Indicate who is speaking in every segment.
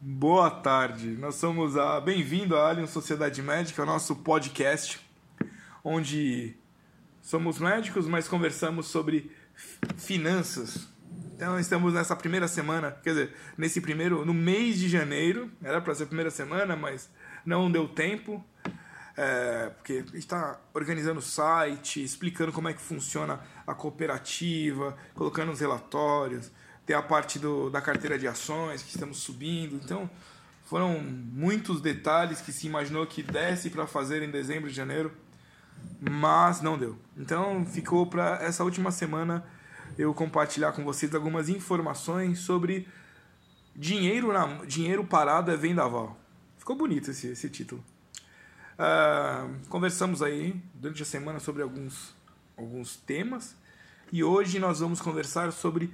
Speaker 1: Boa tarde, nós somos a bem-vindo à Alien Sociedade Médica, o nosso podcast, onde somos médicos, mas conversamos sobre finanças. Então estamos nessa primeira semana, quer dizer, nesse primeiro, no mês de janeiro, era para ser a primeira semana, mas não deu tempo, é, porque a gente está organizando o site, explicando como é que funciona a cooperativa, colocando os relatórios, tem a parte do, da carteira de ações que estamos subindo. Então, foram muitos detalhes que se imaginou que desse para fazer em dezembro e janeiro, mas não deu. Então, ficou para essa última semana eu compartilhar com vocês algumas informações sobre dinheiro, na, dinheiro parado é vendaval. Ficou bonito esse, esse título. Uh, conversamos aí durante a semana sobre alguns, alguns temas e hoje nós vamos conversar sobre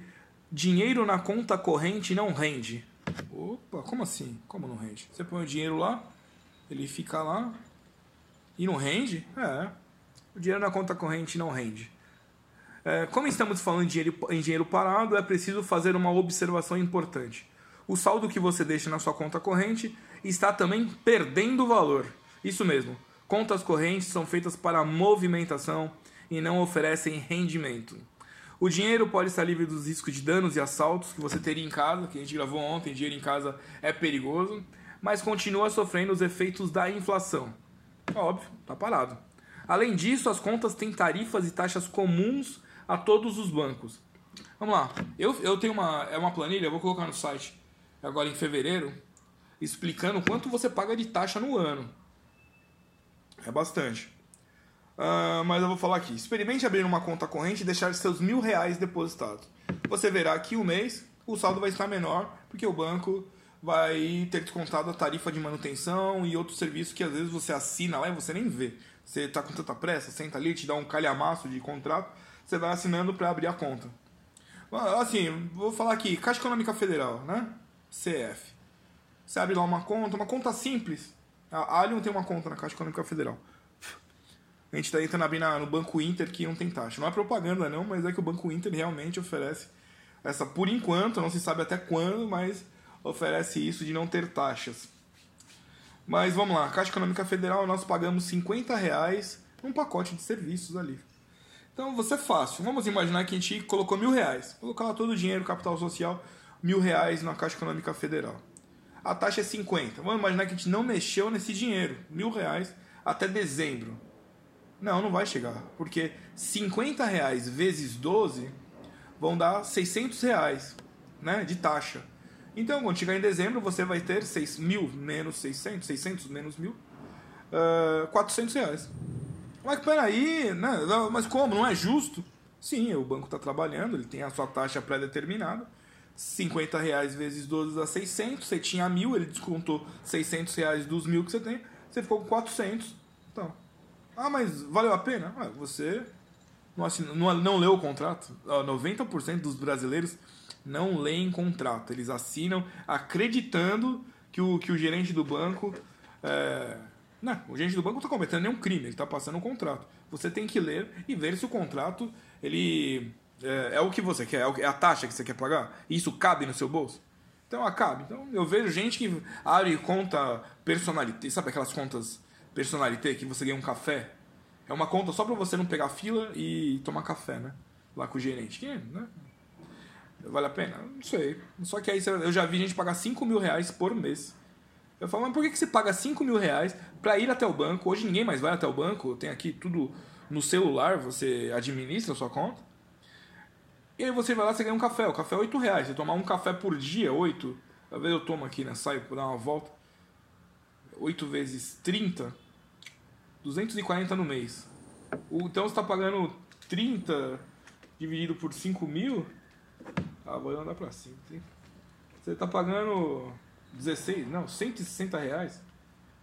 Speaker 1: dinheiro na conta corrente não rende. Opa, como assim? Como não rende? Você põe o dinheiro lá, ele fica lá e não rende? É. O dinheiro na conta corrente não rende. É, como estamos falando em dinheiro, em dinheiro parado, é preciso fazer uma observação importante. O saldo que você deixa na sua conta corrente está também perdendo valor. Isso mesmo. Contas correntes são feitas para movimentação e não oferecem rendimento. O dinheiro pode estar livre dos riscos de danos e assaltos que você teria em casa, que a gente gravou ontem, dinheiro em casa é perigoso, mas continua sofrendo os efeitos da inflação. Óbvio, tá parado. Além disso, as contas têm tarifas e taxas comuns a todos os bancos. Vamos lá, eu, eu tenho uma, é uma planilha, eu vou colocar no site agora em fevereiro, explicando quanto você paga de taxa no ano. É bastante. Uh, mas eu vou falar aqui. Experimente abrir uma conta corrente e deixar seus mil reais depositados. Você verá que o mês o saldo vai estar menor, porque o banco vai ter descontado a tarifa de manutenção e outros serviços que às vezes você assina lá e você nem vê. Você está com tanta pressa, senta ali, te dá um calhamaço de contrato, você vai assinando para abrir a conta. Assim, vou falar aqui, Caixa Econômica Federal, né? CF. Você abre lá uma conta, uma conta simples. A Allium tem uma conta na Caixa Econômica Federal. A gente está abrir na, no Banco Inter que não tem taxa. Não é propaganda não, mas é que o Banco Inter realmente oferece essa, por enquanto, não se sabe até quando, mas oferece isso de não ter taxas. Mas vamos lá, Caixa Econômica Federal nós pagamos 50 reais num pacote de serviços ali. Então você é fácil. Vamos imaginar que a gente colocou mil reais. Colocar todo o dinheiro, capital social, mil reais na Caixa Econômica Federal. A taxa é 50. Vamos imaginar que a gente não mexeu nesse dinheiro, mil reais, até dezembro. Não, não vai chegar. Porque 50 reais vezes 12 vão dar 600 reais né, de taxa. Então, quando chegar em dezembro, você vai ter 6 mil menos 600, 600 menos mil, uh, 400 reais. Mas peraí, né? mas como? Não é justo? Sim, o banco está trabalhando, ele tem a sua taxa pré-determinada. 50 reais vezes 12 dá 600, você tinha mil, ele descontou 600 reais dos mil que você tem, você ficou com 400. Então, ah, mas valeu a pena? Ah, você não, assina, não, não leu o contrato? 90% dos brasileiros não leem contrato. Eles assinam acreditando que o, que o gerente do banco. É... Não, o gerente do banco não está cometendo nenhum crime, ele está passando um contrato. Você tem que ler e ver se o contrato ele é, é o que você quer, é, é a taxa que você quer pagar. Isso cabe no seu bolso? Então, ah, cabe. Então, eu vejo gente que abre conta personalité, sabe aquelas contas personalité que você ganha um café. É uma conta só para você não pegar fila e tomar café, né? Lá com o gerente. Que, né? Vale a pena? Não sei. Só que aí eu já vi gente pagar 5 mil reais por mês. Eu falo, mas por que, você paga 5 mil reais pra ir até o banco? Hoje ninguém mais vai até o banco, tem aqui tudo no celular, você administra a sua conta. E aí você vai lá, você ganha um café. O café é 8 reais. Você tomar um café por dia, 8. Às vezes eu tomo aqui, né? Saio pra dar uma volta. 8 vezes 30, 240 no mês. Então você está pagando 30 dividido por 5 mil. Ah, vou andar para cima. Você está pagando 16, não, 160 reais.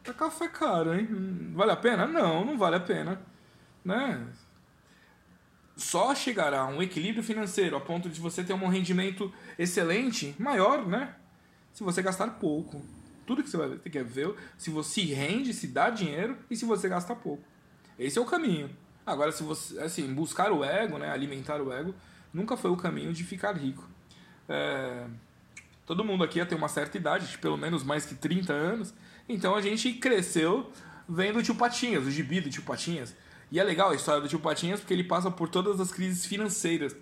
Speaker 1: Tá café caro, hein? Vale a pena? Não, não vale a pena. Né? Só chegará a um equilíbrio financeiro a ponto de você ter um rendimento excelente, maior, né? Se você gastar pouco. Tudo que você vai ter que ver se você rende, se dá dinheiro e se você gasta pouco. Esse é o caminho. Agora, se você, assim, buscar o ego, né, alimentar o ego, nunca foi o caminho de ficar rico. É... Todo mundo aqui tem uma certa idade, pelo menos mais que 30 anos. Então a gente cresceu vendo o tio Patinhas, o gibi do tio Patinhas. E é legal a história do tio Patinhas porque ele passa por todas as crises financeiras.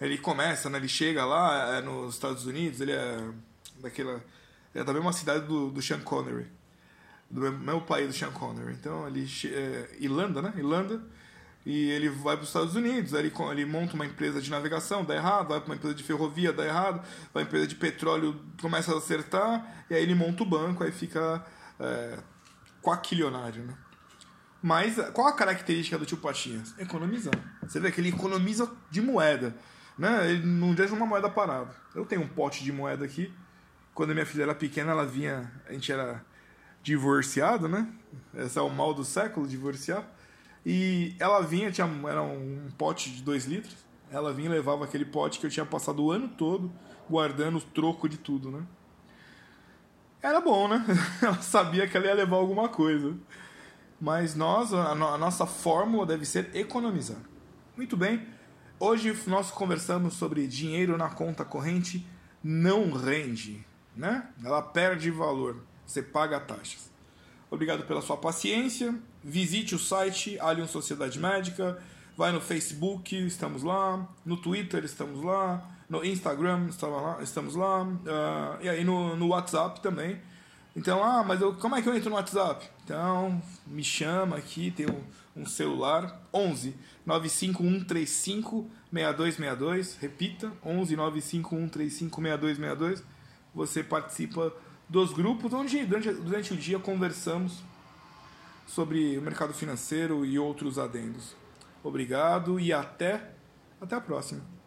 Speaker 1: Ele começa, né? ele chega lá é, nos Estados Unidos, ele é daquela. É da mesma cidade do, do Sean Connery. Do meu pai do Sean Connery. Então ele. É, Irlanda, né? Irlanda. E ele vai para os Estados Unidos, ele, ele monta uma empresa de navegação, dá errado, vai para uma empresa de ferrovia, dá errado, vai para uma empresa de petróleo, começa a acertar, e aí ele monta o banco, aí fica é, quaquilionário, né? Mas qual a característica do tio Patinhas? Economizar. Você vê que ele economiza de moeda. Né? Ele não deixa uma moeda parada. Eu tenho um pote de moeda aqui. Quando minha filha era pequena, ela vinha. A gente era divorciado, né? Esse é o mal do século, divorciar. E ela vinha, tinha, era um pote de 2 litros. Ela vinha e levava aquele pote que eu tinha passado o ano todo guardando o troco de tudo, né? Era bom, né? Ela sabia que ela ia levar alguma coisa. Mas nós, a, a nossa fórmula deve ser economizar. Muito bem. Hoje nós conversamos sobre dinheiro na conta corrente não rende, né? Ela perde valor. Você paga taxas. Obrigado pela sua paciência. Visite o site Alien Sociedade Médica. Vai no Facebook, estamos lá. No Twitter, estamos lá. No Instagram, estamos lá. Uh, e aí no, no WhatsApp também. Então, ah, mas eu, como é que eu entro no WhatsApp? Então, me chama aqui, tem um, um celular. 11 95135 6262. Repita, 11 95135 6262. Você participa dos grupos onde durante, durante o dia conversamos sobre o mercado financeiro e outros adendos. Obrigado e até, até a próxima.